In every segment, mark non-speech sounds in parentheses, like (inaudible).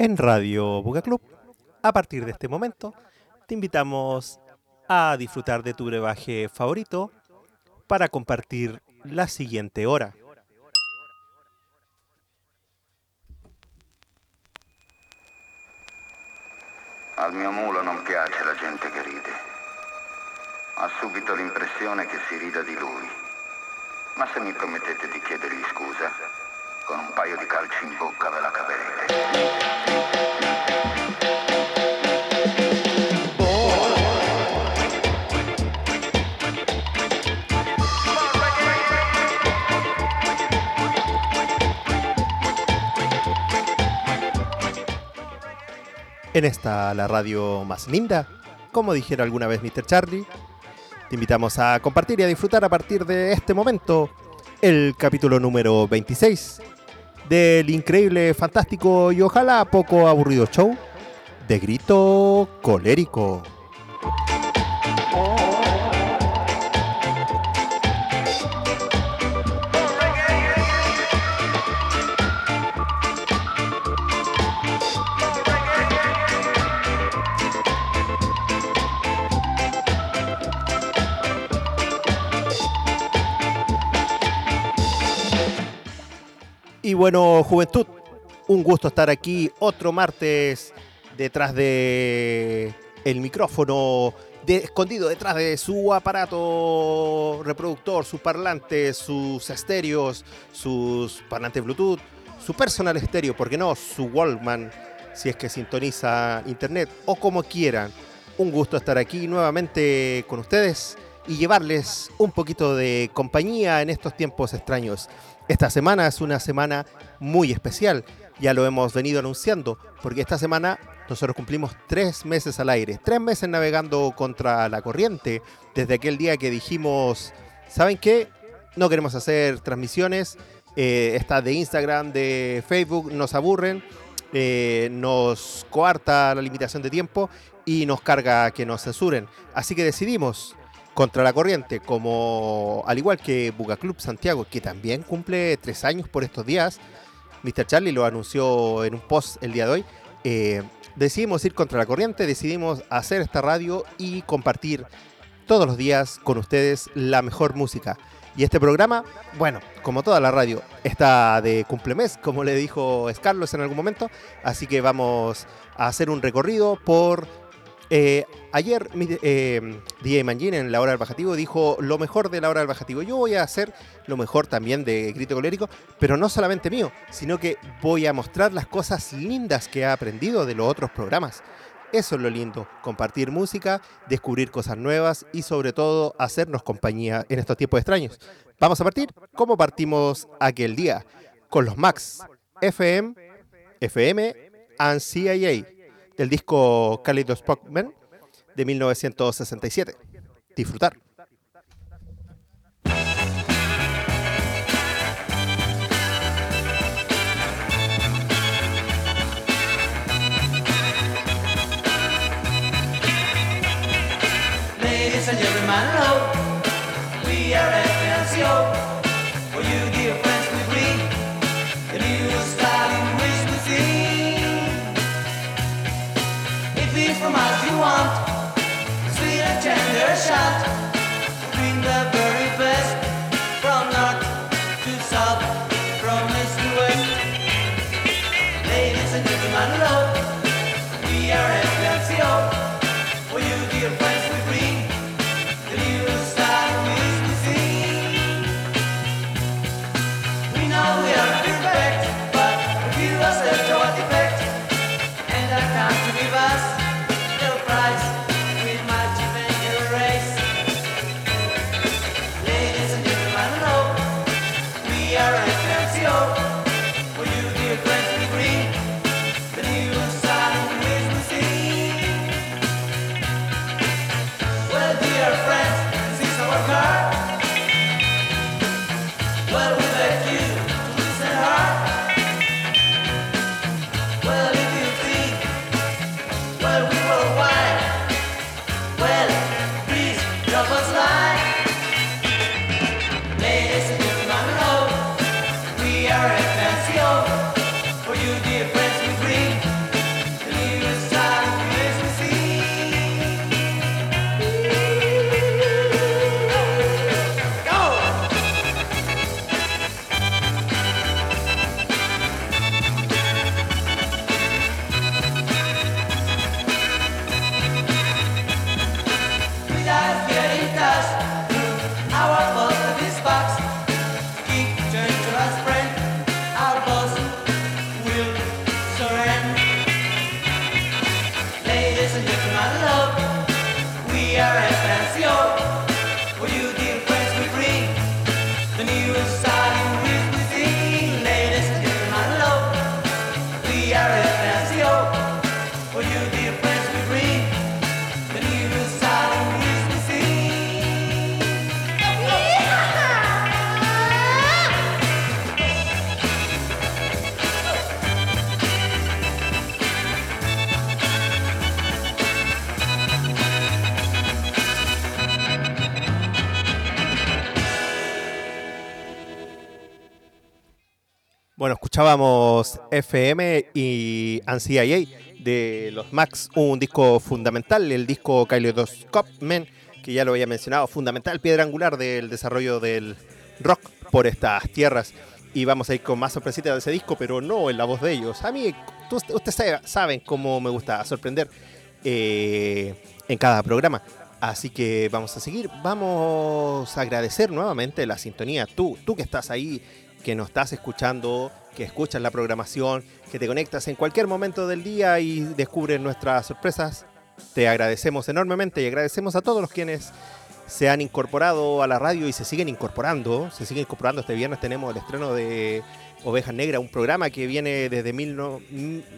en Radio Buga Club. A partir de este momento, te invitamos a disfrutar de tu brebaje favorito para compartir la siguiente hora. Al mio mulo non piace la gente che ride. Ha subito l'impressione che si rida di lui. Ma se mi promettete di chiedergli scusa, con un paio di calci in bocca ve la caverete. En esta, la radio más linda, como dijera alguna vez Mr. Charlie, te invitamos a compartir y a disfrutar a partir de este momento el capítulo número 26 del increíble, fantástico y ojalá poco aburrido show de grito colérico. Bueno, juventud, un gusto estar aquí otro martes detrás de el micrófono, de- escondido detrás de su aparato reproductor, sus parlantes, sus estéreos, sus parlantes Bluetooth, su personal estéreo, porque no, su Wallman, si es que sintoniza internet o como quieran. Un gusto estar aquí nuevamente con ustedes y llevarles un poquito de compañía en estos tiempos extraños. Esta semana es una semana muy especial, ya lo hemos venido anunciando, porque esta semana nosotros cumplimos tres meses al aire, tres meses navegando contra la corriente, desde aquel día que dijimos, ¿saben qué? No queremos hacer transmisiones, eh, estas de Instagram, de Facebook, nos aburren, eh, nos coarta la limitación de tiempo y nos carga que nos censuren. Así que decidimos contra la corriente, como al igual que Buga Club Santiago, que también cumple tres años por estos días, Mr. Charlie lo anunció en un post el día de hoy. eh, decidimos ir contra la corriente, decidimos hacer esta radio y compartir todos los días con ustedes la mejor música. Y este programa, bueno, como toda la radio, está de cumplemes, como le dijo Carlos en algún momento. Así que vamos a hacer un recorrido por eh, ayer eh, DJ Mangin en la hora del bajativo dijo lo mejor de la hora del bajativo. Yo voy a hacer lo mejor también de Grito Colérico, pero no solamente mío, sino que voy a mostrar las cosas lindas que he aprendido de los otros programas. Eso es lo lindo, compartir música, descubrir cosas nuevas y sobre todo hacernos compañía en estos tiempos extraños. Vamos a partir como partimos aquel día, con los Max, FM, FM and CIA del disco Kaleidoscope Man de 1967. Disfrutar. Escuchábamos FM y NCIA de los Max, un disco fundamental, el disco Kaleidoscope Man, que ya lo había mencionado, fundamental, piedra angular del desarrollo del rock por estas tierras. Y vamos a ir con más sorpresitas de ese disco, pero no en la voz de ellos. A mí, ustedes saben cómo me gusta sorprender eh, en cada programa. Así que vamos a seguir. Vamos a agradecer nuevamente la sintonía. Tú, tú que estás ahí, que nos estás escuchando, que escuchas la programación, que te conectas en cualquier momento del día y descubres nuestras sorpresas. Te agradecemos enormemente y agradecemos a todos los quienes se han incorporado a la radio y se siguen incorporando. Se siguen incorporando. Este viernes tenemos el estreno de Ovejas Negras, un programa que viene desde mil no,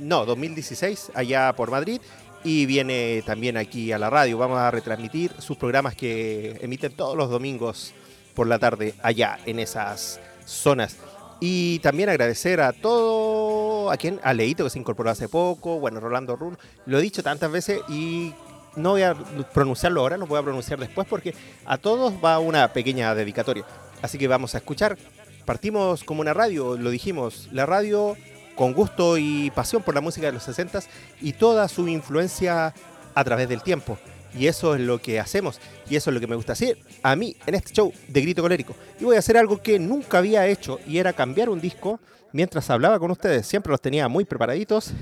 no, 2016 allá por Madrid y viene también aquí a la radio. Vamos a retransmitir sus programas que emiten todos los domingos por la tarde allá en esas zonas. Y también agradecer a todo, a quien, a Leito que se incorporó hace poco, bueno, Rolando Run, lo he dicho tantas veces y no voy a pronunciarlo ahora, lo voy a pronunciar después porque a todos va una pequeña dedicatoria. Así que vamos a escuchar. Partimos como una radio, lo dijimos, la radio con gusto y pasión por la música de los 60 y toda su influencia a través del tiempo. Y eso es lo que hacemos y eso es lo que me gusta hacer a mí en este show de Grito Colérico. Y voy a hacer algo que nunca había hecho y era cambiar un disco mientras hablaba con ustedes. Siempre los tenía muy preparaditos,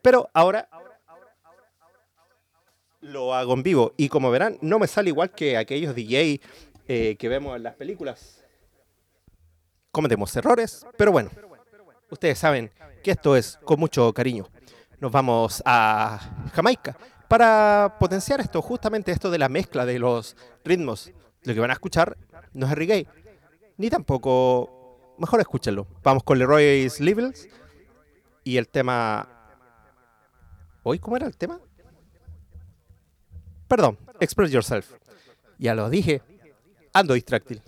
pero ahora lo hago en vivo. Y como verán, no me sale igual que aquellos DJ eh, que vemos en las películas. Cometemos errores, pero bueno, ustedes saben que esto es con mucho cariño. Nos vamos a Jamaica para potenciar esto, justamente esto de la mezcla de los ritmos. Lo que van a escuchar no es reggae, ni tampoco, mejor escúchenlo. Vamos con Leroy's Levels y el tema... ¿Hoy cómo era el tema? Perdón, Express Yourself. Ya lo dije, ando distráctil.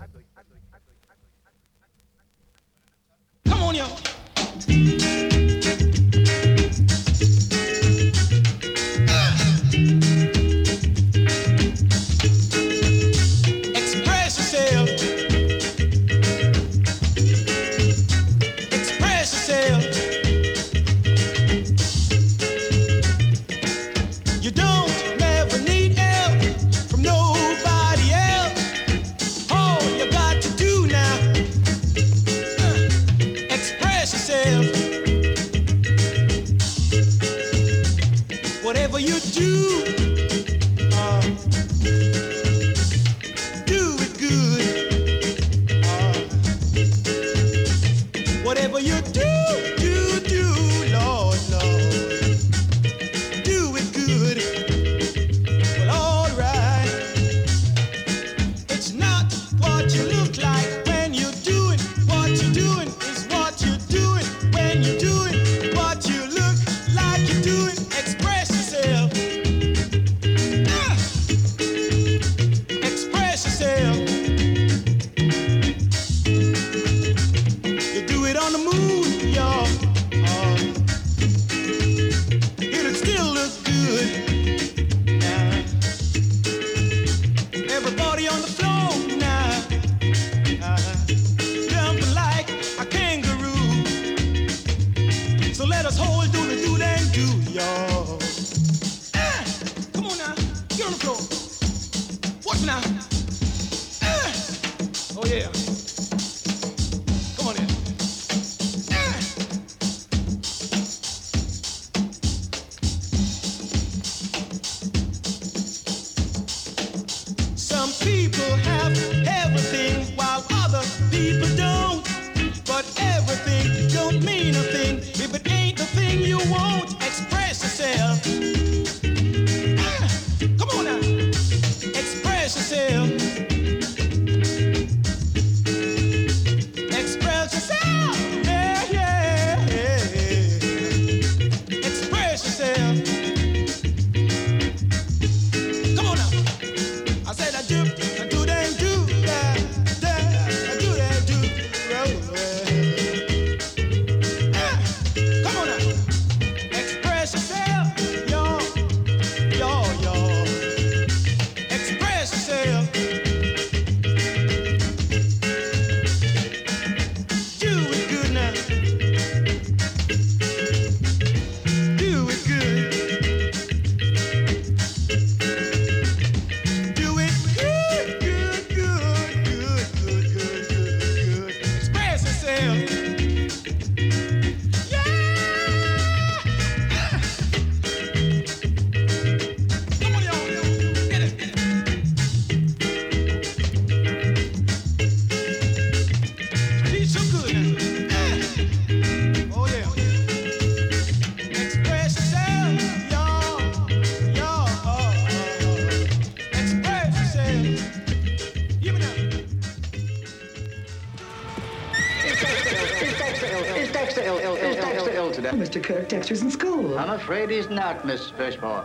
Afraid he's not, Miss Fishmore.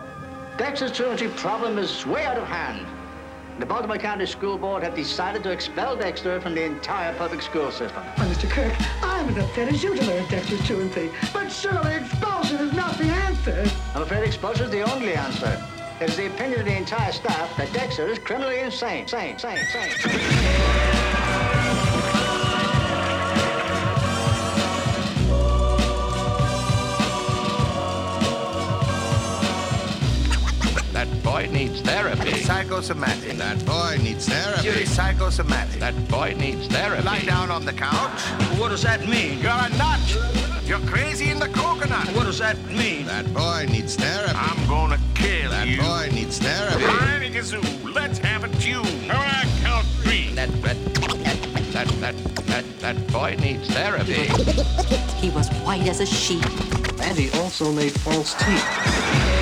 Dexter's truancy problem is way out of hand. The Baltimore County School Board have decided to expel Dexter from the entire public school system. Well, Mr. Kirk, I'm as upset as you to learn Dexter's truancy. But surely expulsion is not the answer. I'm afraid expulsion is the only answer. It is the opinion of the entire staff that Dexter is criminally insane. Sane, sane, sane. Needs therapy. Psychosomatic. That boy needs therapy. You're psychosomatic. That boy needs therapy. Lie down on the couch. What does that mean? You're a nut. You're crazy in the coconut. What does that mean? That boy needs therapy. I'm gonna kill That you. boy needs therapy. Granny Gazoo, let's have a tune. All right, count three. That, that, that, that, that, that boy needs therapy. He was white as a sheet. And he also made false teeth.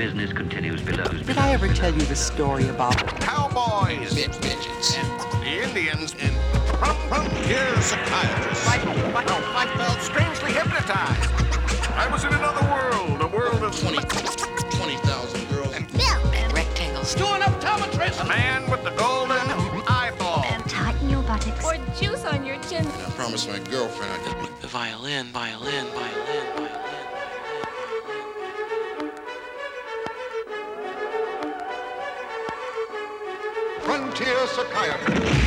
Business continues below. Did I ever tell you the story about Cowboys. Midgets. The Indians. And from, from here, psychiatrists. I, I, I felt strangely hypnotized. I was in another world, a world of 20 20,000 girls. And rectangles? Do an optometrist. A man with the golden eyeball. And tighten your buttocks. Or juice on your chin. I promised my girlfriend I'd The violin, violin, violin, violin. volunteer psychiatrist.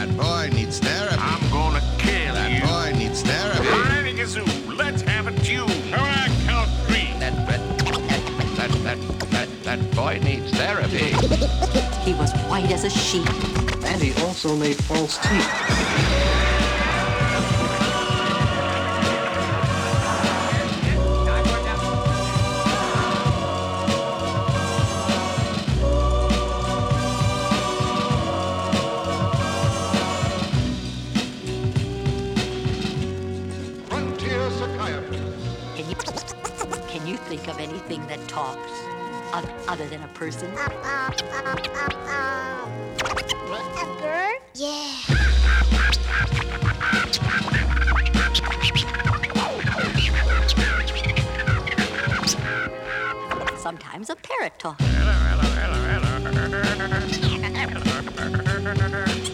That boy needs therapy. I'm gonna kill That you. boy needs therapy. Granny Gazoo, let's have a tune. All right, count three. That, that, that, that, that, that boy needs therapy. He was white as a sheet. And he also made false teeth. thing that talks other than a person? Uh, uh, uh, a bird? Yeah. Sometimes a parrot talks. (laughs)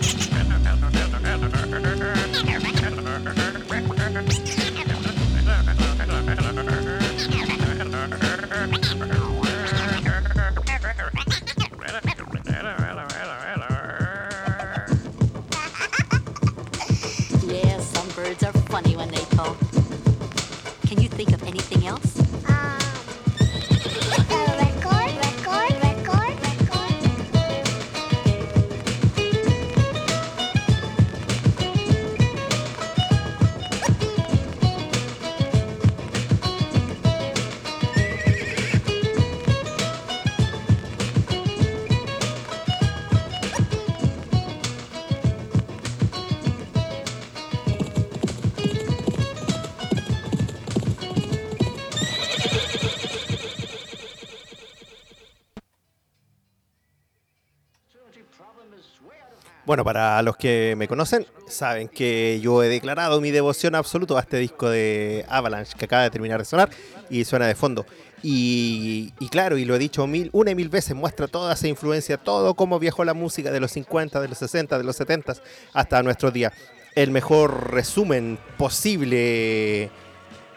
Bueno, para los que me conocen, saben que yo he declarado mi devoción absoluta a este disco de Avalanche que acaba de terminar de sonar y suena de fondo. Y, claro, y lo he dicho mil, una y mil veces, muestra toda esa influencia, todo cómo viajó la música de los 50, de los 60, de los 70 hasta nuestros días. El mejor resumen posible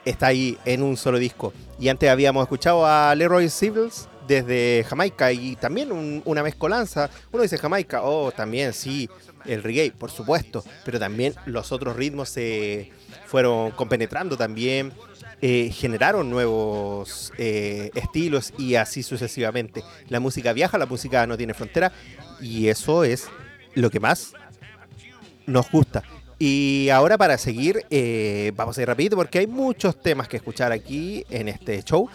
está ahí en un solo disco. Y antes habíamos escuchado a Leroy Sibbles desde Jamaica y también un- una mezcolanza. Uno dice Jamaica, oh, también sí, el reggae, por supuesto, pero también los otros ritmos se fueron compenetrando también, eh, generaron nuevos eh, estilos y así sucesivamente. La música viaja, la música no tiene frontera y eso es lo que más nos gusta. Y ahora para seguir, eh, vamos a ir rapidito porque hay muchos temas que escuchar aquí en este show.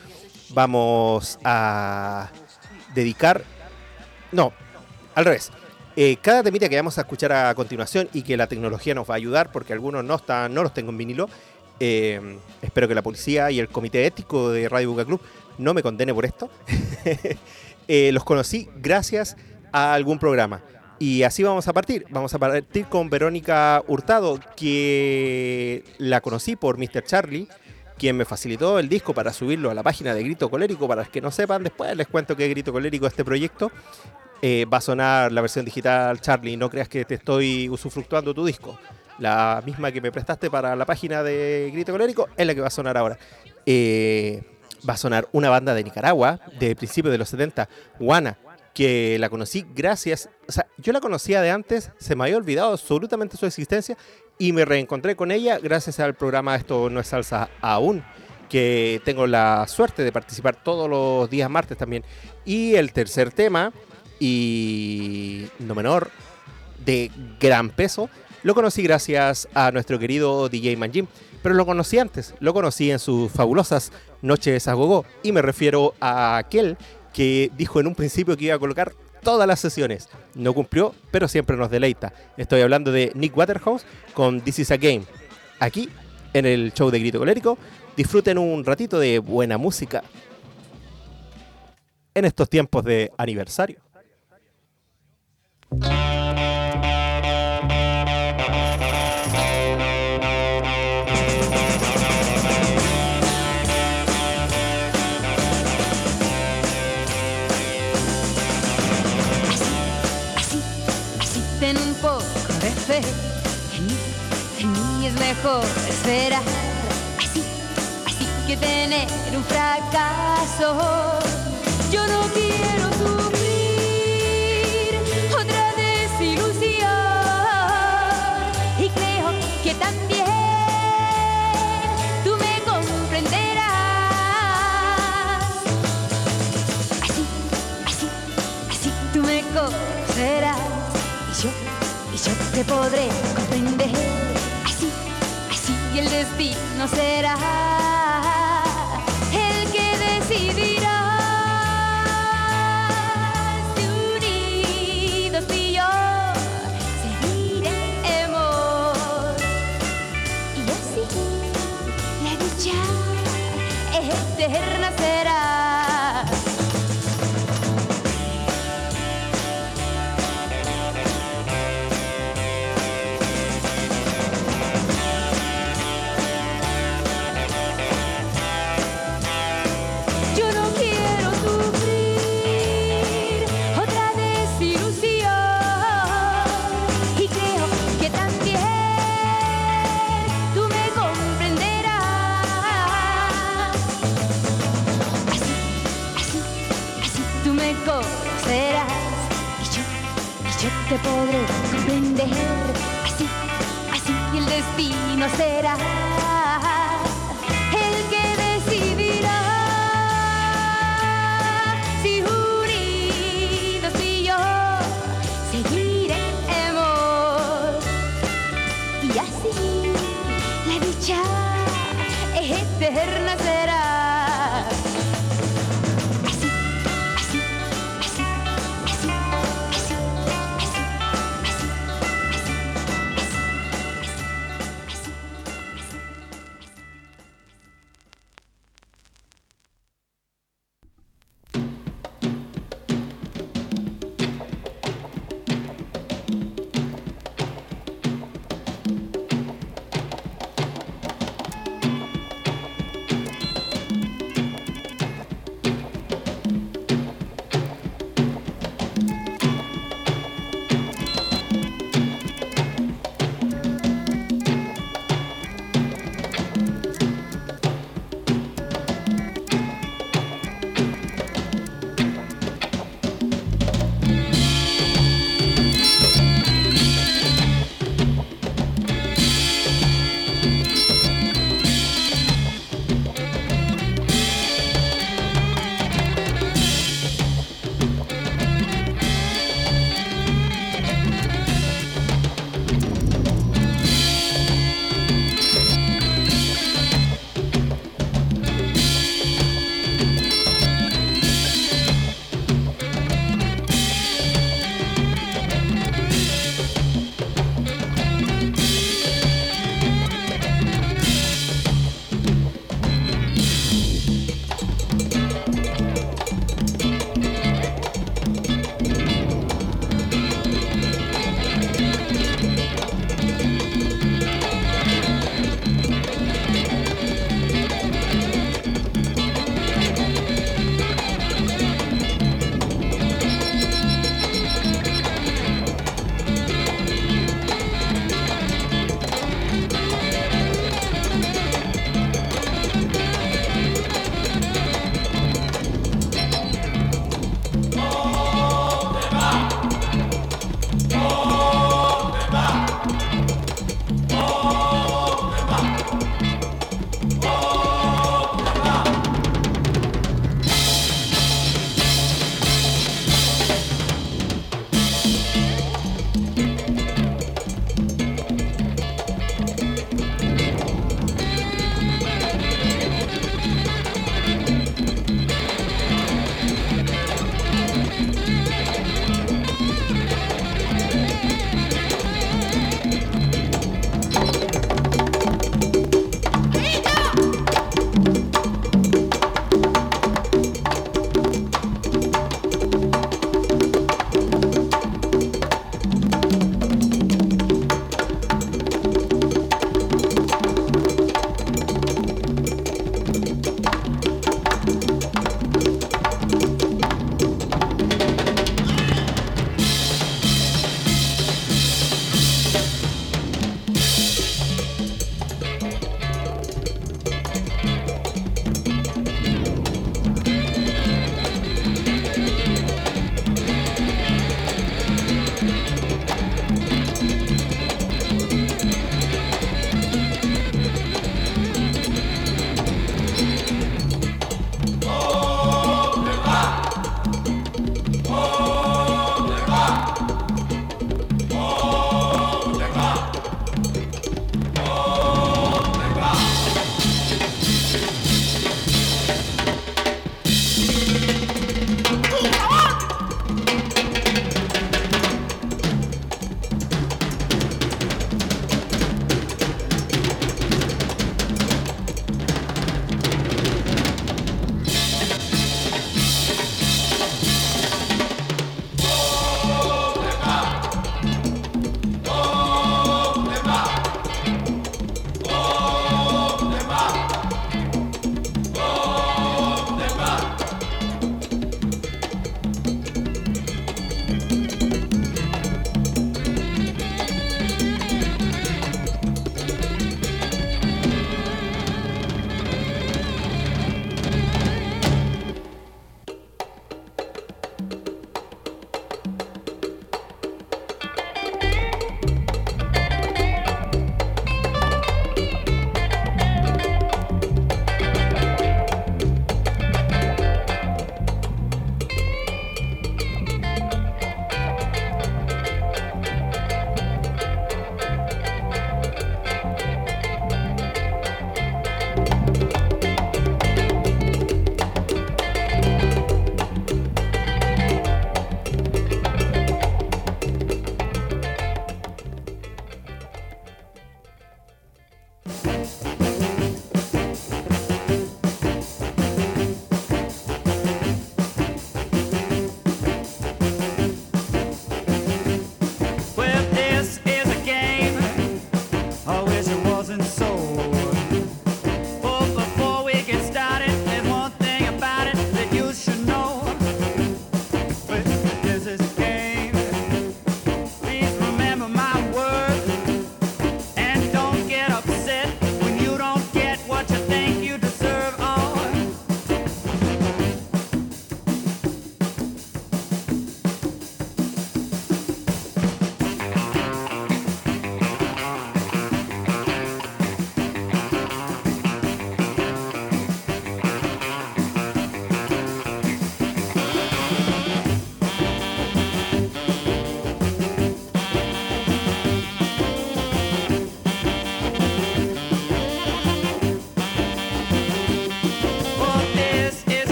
Vamos a dedicar... No, al revés. Eh, cada temita que vamos a escuchar a continuación y que la tecnología nos va a ayudar, porque algunos no están, no los tengo en vinilo. eh, espero que la policía y el comité ético de Radio Buca Club no me condene por esto. (laughs) Eh, los conocí gracias a algún programa. Y así vamos a partir. Vamos a partir con Verónica Hurtado, que la conocí por Mr. Charlie, quien me facilitó el disco para subirlo a la página de Grito Colérico. Para los que no sepan, después les cuento que es Grito Colérico este proyecto. Eh, va a sonar la versión digital Charlie, no creas que te estoy usufructuando tu disco. La misma que me prestaste para la página de Grito Colérico es la que va a sonar ahora. Eh, va a sonar una banda de Nicaragua de principios de los 70, Guana, que la conocí gracias, o sea, yo la conocía de antes, se me había olvidado absolutamente su existencia y me reencontré con ella gracias al programa Esto no es salsa aún, que tengo la suerte de participar todos los días martes también. Y el tercer tema, y no menor, de gran peso, lo conocí gracias a nuestro querido DJ Manjim, pero lo conocí antes, lo conocí en sus fabulosas noches a gogo y me refiero a aquel que dijo en un principio que iba a colocar todas las sesiones. No cumplió, pero siempre nos deleita. Estoy hablando de Nick Waterhouse con This is a Game. Aquí, en el show de Grito Colérico, disfruten un ratito de buena música en estos tiempos de aniversario. Mí es mejor esperar. Así, así que tener un fracaso. Yo no quiero sufrir otra desilusión. Y creo que también tú me comprenderás. Así, así, así tú me conocerás. Y yo, y yo te podré comprender. El destino será el que decidirá. Si unidos tú y yo seguiremos. Y así la dicha eterna será. de pobre, de así, así el destino será.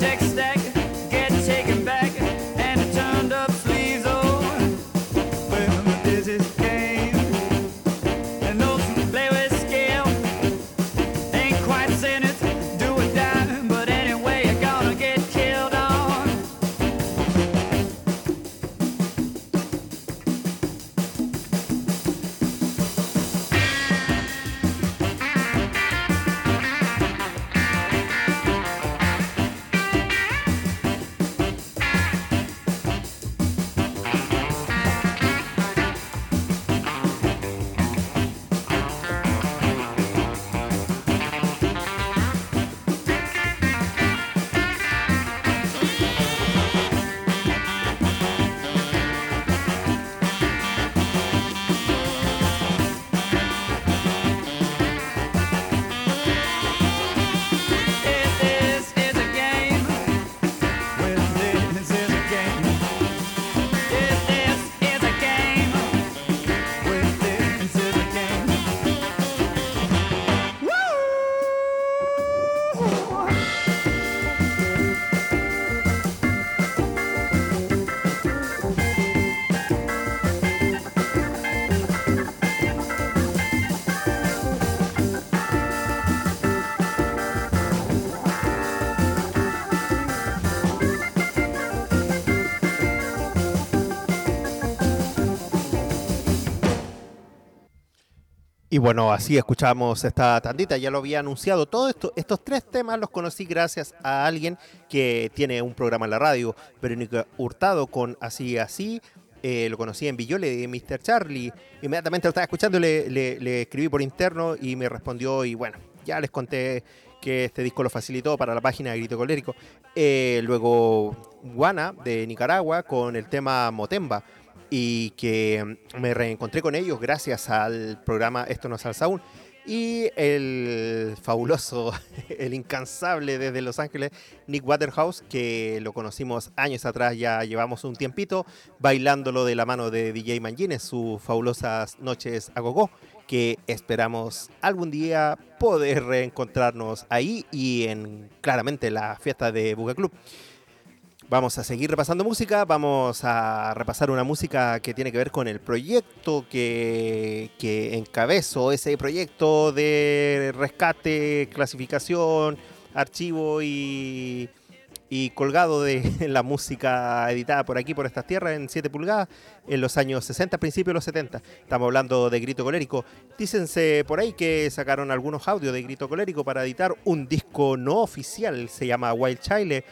Dex, Y bueno, así escuchamos esta tandita, ya lo había anunciado. Todo esto, estos tres temas los conocí gracias a alguien que tiene un programa en la radio, Verónica Hurtado, con Así Así. Eh, lo conocí en Villole de Mr. Charlie. Inmediatamente lo estaba escuchando, le, le- le escribí por interno y me respondió. Y bueno, ya les conté que este disco lo facilitó para la página de Grito Colérico. Eh, luego, Guana de Nicaragua con el tema Motemba y que me reencontré con ellos gracias al programa Esto no es salsa aún. Y el fabuloso, (laughs) el incansable desde Los Ángeles, Nick Waterhouse, que lo conocimos años atrás, ya llevamos un tiempito, bailándolo de la mano de DJ Mangines, sus fabulosas noches a gogo, que esperamos algún día poder reencontrarnos ahí y en claramente la fiesta de Buga Club. Vamos a seguir repasando música, vamos a repasar una música que tiene que ver con el proyecto que, que encabezo, ese proyecto de rescate, clasificación, archivo y, y colgado de (laughs) la música editada por aquí, por estas tierras, en 7 pulgadas, en los años 60, principios de los 70. Estamos hablando de Grito Colérico. Dícense por ahí que sacaron algunos audios de Grito Colérico para editar un disco no oficial, se llama Wild Chile.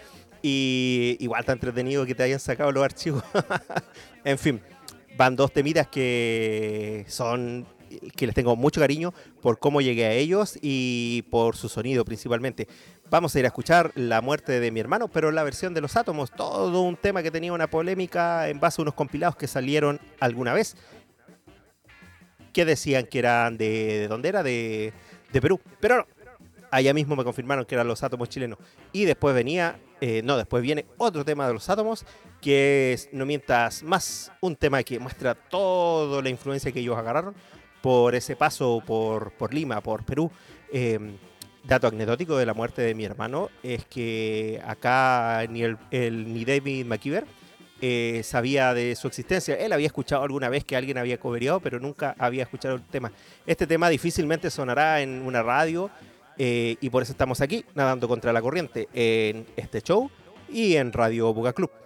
Y igual está entretenido que te hayan sacado los archivos. (laughs) en fin, van dos temidas que son que les tengo mucho cariño por cómo llegué a ellos y por su sonido principalmente. Vamos a ir a escuchar La muerte de mi hermano, pero la versión de los átomos, todo un tema que tenía una polémica en base a unos compilados que salieron alguna vez, que decían que eran de, ¿de dónde era? De, de Perú, pero no, allá mismo me confirmaron que eran los átomos chilenos. Y después venía, eh, no, después viene otro tema de los átomos, que es, no mientas más, un tema que muestra toda la influencia que ellos agarraron por ese paso por, por Lima, por Perú. Eh, dato anecdótico de la muerte de mi hermano es que acá ni, el, el- ni David McKeever eh, sabía de su existencia. Él había escuchado alguna vez que alguien había cobereado, pero nunca había escuchado el tema. Este tema difícilmente sonará en una radio eh, y por eso estamos aquí, nadando contra la corriente, en este show y en Radio Buga Club.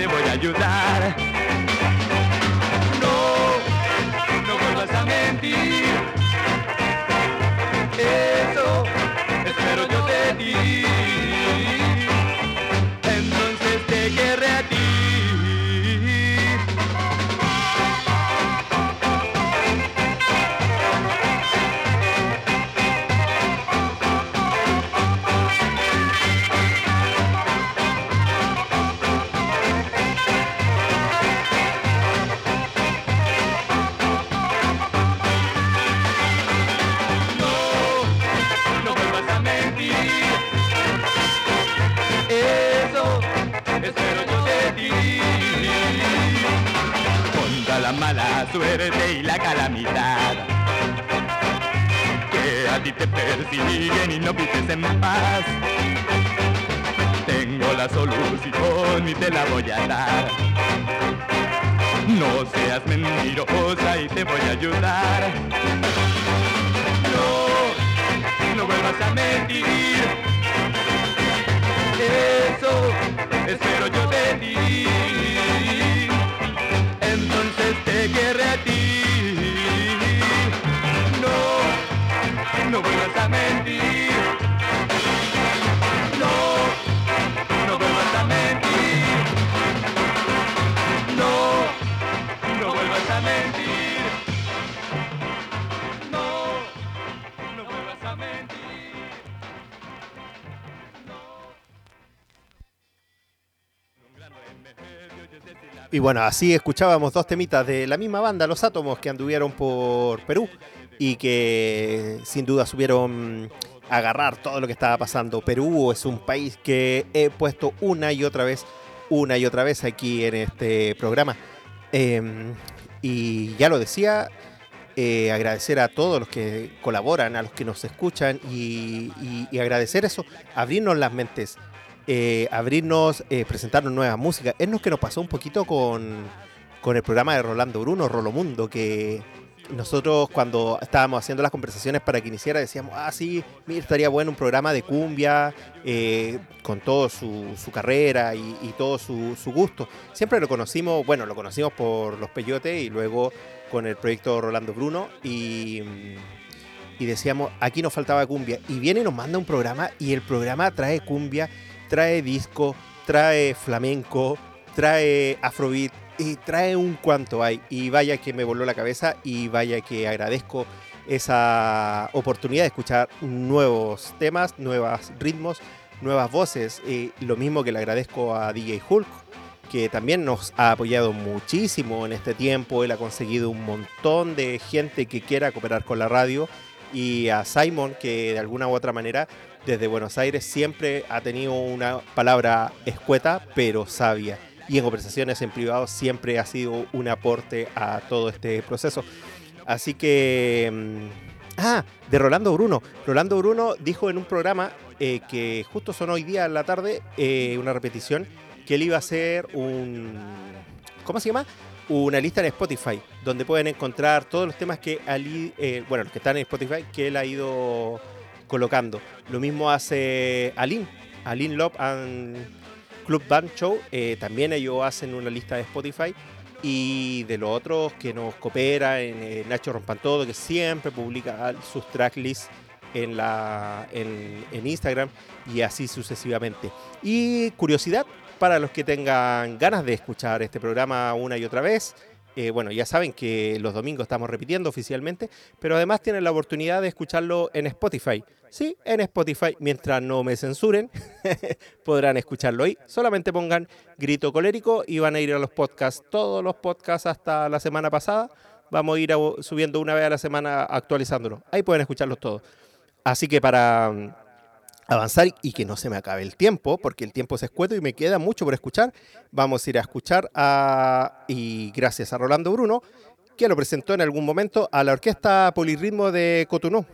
Te voy a ayudar. Suerte y la calamidad. Que a ti te persiguen y no vives en paz. Tengo la solución y te la voy a dar. No seas mentirosa y te voy a ayudar. No, no vuelvas a mentir. Eso espero yo de ti. Entonces te Y bueno, así escuchábamos dos temitas de la misma banda, Los Átomos, que anduvieron por Perú y que sin duda supieron agarrar todo lo que estaba pasando. Perú es un país que he puesto una y otra vez, una y otra vez aquí en este programa. Eh, y ya lo decía, eh, agradecer a todos los que colaboran, a los que nos escuchan y- y agradecer eso, abrirnos las mentes, eh, abrirnos, eh, presentarnos nueva música. Es lo que nos pasó un poquito con, con el programa de Rolando Bruno, Rolomundo, que nosotros cuando estábamos haciendo las conversaciones para que iniciara decíamos, ah, sí, mira, estaría bueno un programa de cumbia eh, con todo su, su carrera y, y todo su, su gusto. Siempre lo conocimos, bueno, lo conocimos por Los Peyotes y luego con el proyecto Rolando Bruno y, y decíamos, aquí nos faltaba cumbia. Y viene y nos manda un programa y el programa trae cumbia, trae disco, trae flamenco, trae afrobeat y trae un cuanto hay. Y vaya que me voló la cabeza y vaya que agradezco esa oportunidad de escuchar nuevos temas, nuevos ritmos, nuevas voces. Y lo mismo que le agradezco a DJ Hulk, que también nos ha apoyado muchísimo en este tiempo. Él ha conseguido un montón de gente que quiera cooperar con la radio. Y a Simon, que de alguna u otra manera desde Buenos Aires siempre ha tenido una palabra escueta, pero sabia. Y en conversaciones en privado siempre ha sido un aporte a todo este proceso. Así que... mm, Ah, de Rolando Bruno. Rolando Bruno dijo en un programa eh, que justo sonó hoy día en la tarde, eh, una repetición, que él iba a hacer un... ¿Cómo se llama? Una lista en Spotify, donde pueden encontrar todos los temas que Ali, eh, bueno, los que están en Spotify, que él ha ido colocando. Lo mismo hace Alin, Alin Love and Club Band Show. eh, también ellos hacen una lista de Spotify. Y de los otros que nos coopera en eh, Nacho Rompantodo, que siempre publica sus tracklists en, la, en, en Instagram y así sucesivamente. Y curiosidad para los que tengan ganas de escuchar este programa una y otra vez. Eh, bueno, ya saben que los domingos estamos repitiendo oficialmente, pero además tienen la oportunidad de escucharlo en Spotify. Sí, en Spotify, mientras no me censuren, (laughs) podrán escucharlo ahí. Solamente pongan grito colérico y van a ir a los podcasts, todos los podcasts hasta la semana pasada. Vamos a ir a- subiendo una vez a la semana actualizándolo. Ahí pueden escucharlos todos. Así que para mm, avanzar y que no se me acabe el tiempo, porque el tiempo es escueto y me queda mucho por escuchar, vamos a ir a escuchar a, y gracias a Rolando Bruno, que lo presentó en algún momento a la Orquesta Polirritmo de Cotonou,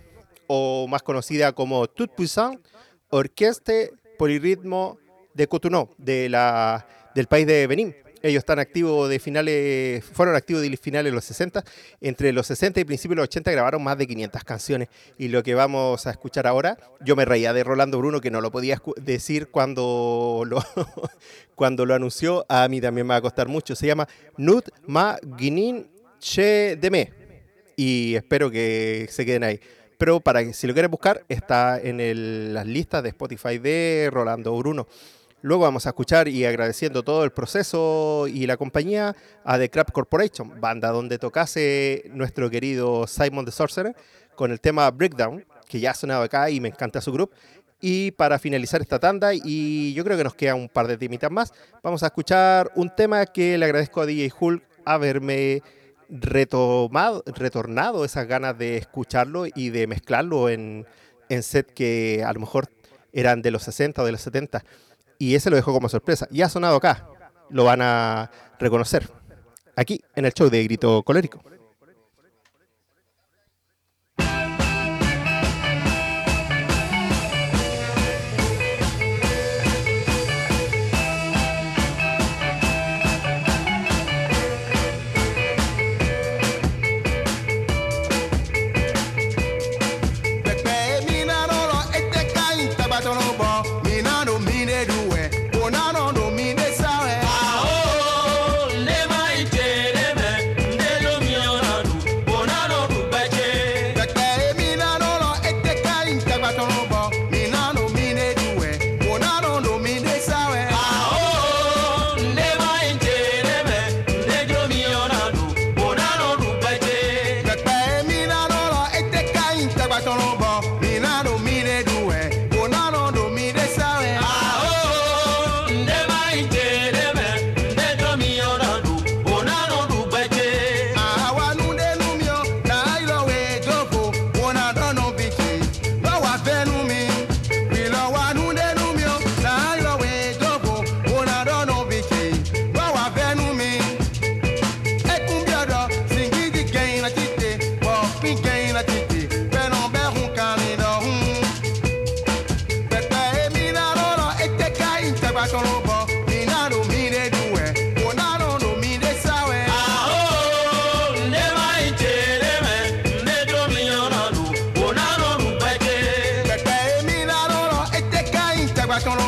o más conocida como Tout Puissant, Orquesta Polirritmo de Cotonou, de la, del país de Benín. Ellos están activos de finales, fueron activos de finales de los 60. Entre los 60 y principios de los 80 grabaron más de 500 canciones. Y lo que vamos a escuchar ahora, yo me reía de Rolando Bruno, que no lo podía decir cuando (laughs) lo, cuando lo anunció. A mí también me va a costar mucho. Se llama Nut Ma Guinin Che Deme. Y espero que se queden ahí. Pero para que si lo quieren buscar, está en el- las listas de Spotify de Rolando Bruno. Luego vamos a escuchar y agradeciendo todo el proceso y la compañía a The Crab Corporation, banda donde tocase nuestro querido Simon the Sorcerer con el tema Breakdown, que ya ha sonado acá y me encanta su grupo. Y para finalizar esta tanda, y yo creo que nos queda un par de temitas más, vamos a escuchar un tema que le agradezco a DJ Hulk haberme retomado, retornado esas ganas de escucharlo y de mezclarlo en, en set que a lo mejor eran de los 60 o de los 70. Y ese lo dejó como sorpresa. Y ha sonado acá. Lo van a reconocer. Aquí, en el show de Grito Colérico. rock on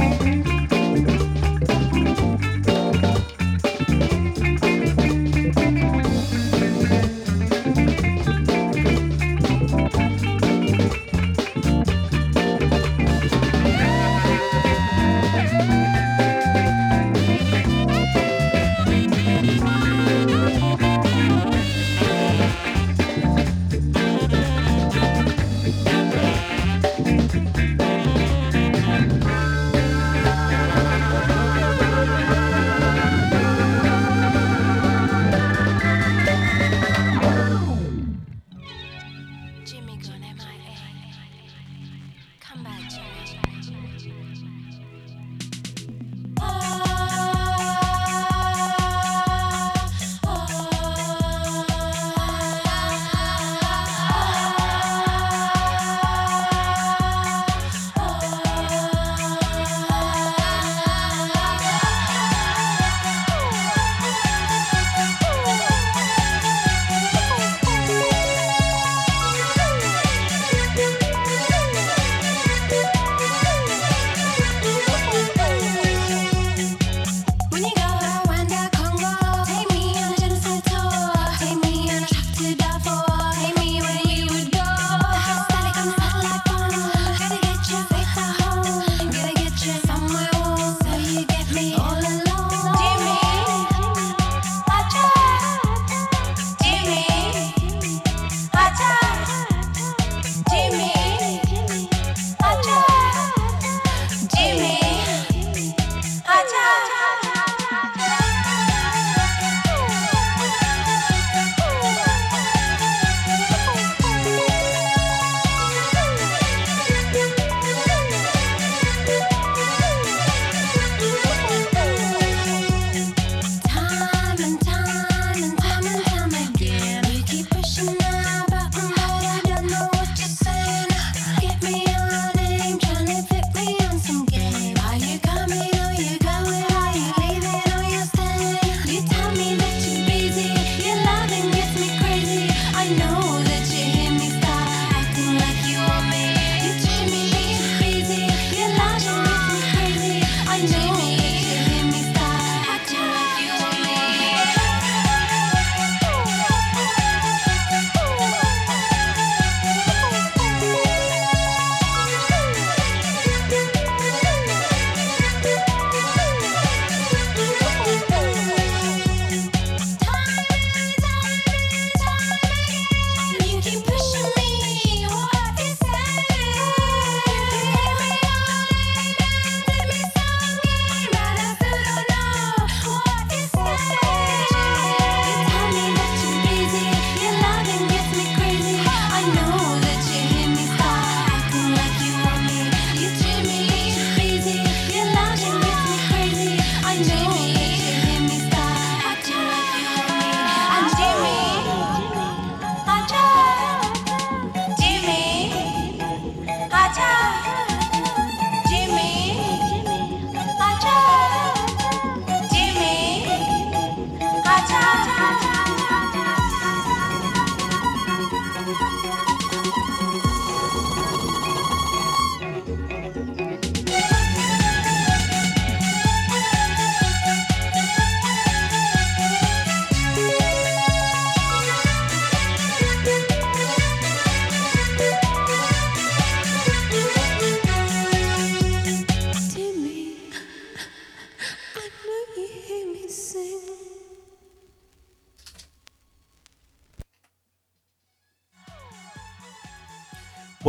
Jimmy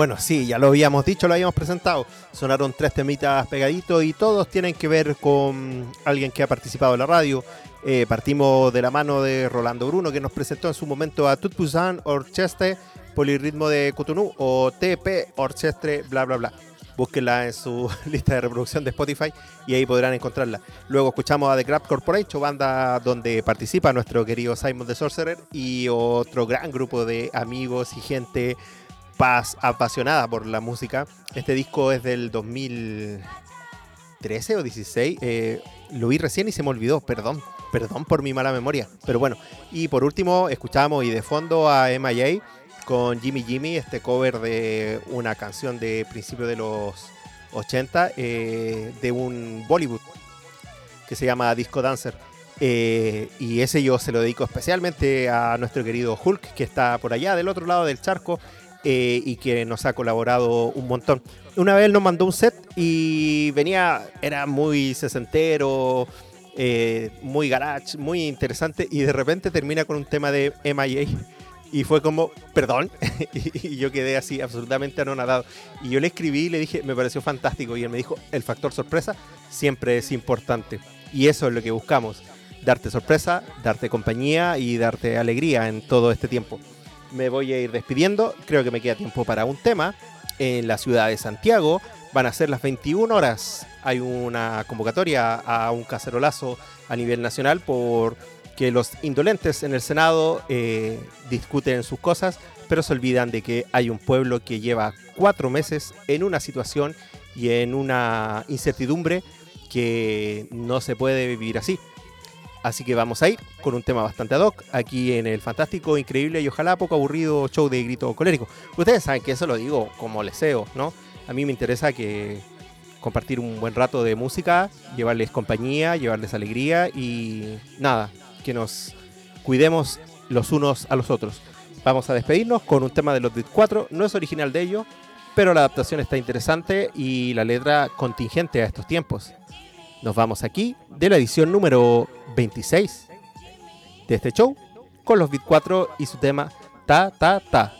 Bueno, sí, ya lo habíamos dicho, lo habíamos presentado. Sonaron tres temitas pegaditos y todos tienen que ver con alguien que ha participado en la radio. Eh, partimos de la mano de Rolando Bruno, que nos presentó en su momento a Tut Busan Orchestre, Polirritmo de Cotonou o TP Orchestre, bla, bla, bla. Búsquenla en su (laughs) lista de reproducción de Spotify y ahí podrán encontrarla. Luego escuchamos a The Crab Corporation, banda donde participa nuestro querido Simon the Sorcerer y otro gran grupo de amigos y gente apasionada por la música. Este disco es del 2013 o 16. eh, lo vi recién y se me olvidó, perdón. Perdón por mi mala memoria. Pero bueno, y por último escuchamos y de fondo a MIA con Jimmy Jimmy, este cover de una canción de principios de los 80 eh, de un Bollywood que se llama Disco Dancer. Eh, y ese yo se lo dedico especialmente a nuestro querido Hulk, que está por allá del otro lado del charco eh, y que nos ha colaborado un montón. Una vez él nos mandó un set y venía, era muy sesentero, eh, muy garage, muy interesante, y de repente termina con un tema de MIA. Y fue como, perdón, (laughs) y yo quedé así absolutamente anonadado. Y yo le escribí y le dije, me pareció fantástico. Y él me dijo, el factor sorpresa siempre es importante. Y eso es lo que buscamos, darte sorpresa, darte compañía y darte alegría en todo este tiempo. Me voy a ir despidiendo, creo que me queda tiempo para un tema. En la ciudad de Santiago van a ser las 21 horas. Hay una convocatoria a un cacerolazo a nivel nacional por que los indolentes en el Senado eh, discuten sus cosas, pero se olvidan de que hay un pueblo que lleva cuatro meses en una situación y en una incertidumbre que no se puede vivir así. Así que vamos a ir con un tema bastante ad hoc aquí en el fantástico, increíble y ojalá poco aburrido show de grito colérico. Ustedes saben que eso lo digo como leseo, ¿no? A mí me interesa que compartir un buen rato de música, llevarles compañía, llevarles alegría y nada, que nos cuidemos los unos a los otros. Vamos a despedirnos con un tema de los Beat 4, no es original de ellos, pero la adaptación está interesante y la letra contingente a estos tiempos. Nos vamos aquí de la edición número 26 de este show con los Beat 4 y su tema Ta Ta Ta.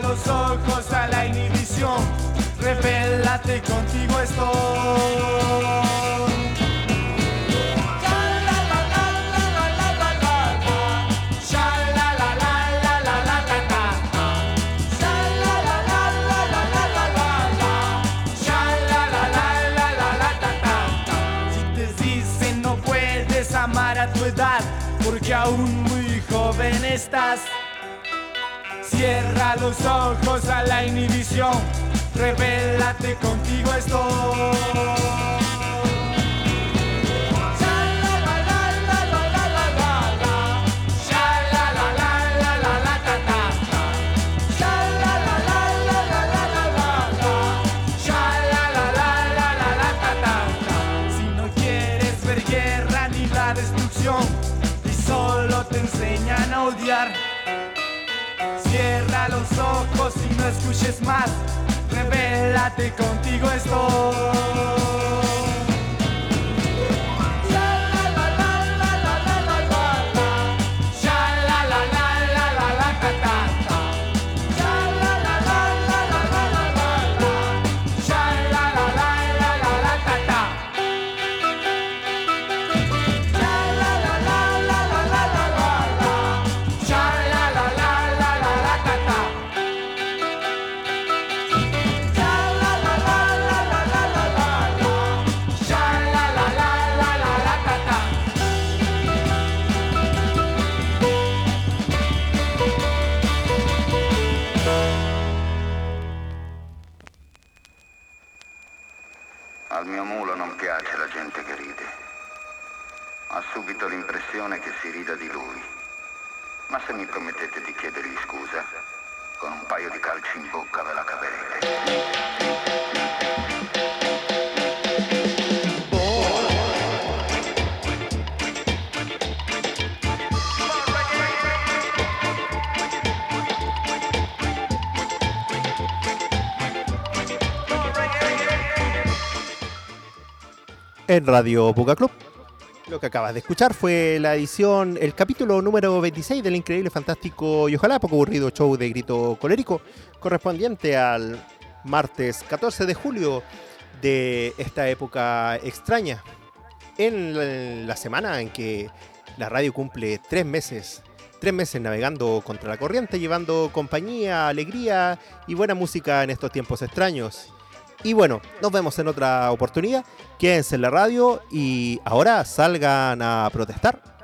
Los ojos a la inhibición, revélate contigo estoy. Porque aún muy joven estás. Cierra los ojos a la inhibición, revélate contigo estoy. Si no quieres ver guerra ni la destrucción y solo te enseñan a odiar, cierra los ojos y no escuches más, revélate contigo estoy. L'impressione che si rida di lui. Ma se mi promettete di chiedergli scusa, con un paio di calci in bocca ve la caverete. en Radio Buga Club. Lo que acabas de escuchar fue la edición, el capítulo número 26 del increíble, fantástico y ojalá poco aburrido show de grito colérico, correspondiente al martes 14 de julio de esta época extraña. En la, semana en que la radio cumple tres meses, tres meses navegando contra la corriente, llevando compañía, alegría y buena música en estos tiempos extraños. Y bueno, nos vemos en otra oportunidad. Quédense en la radio y ahora salgan a protestar.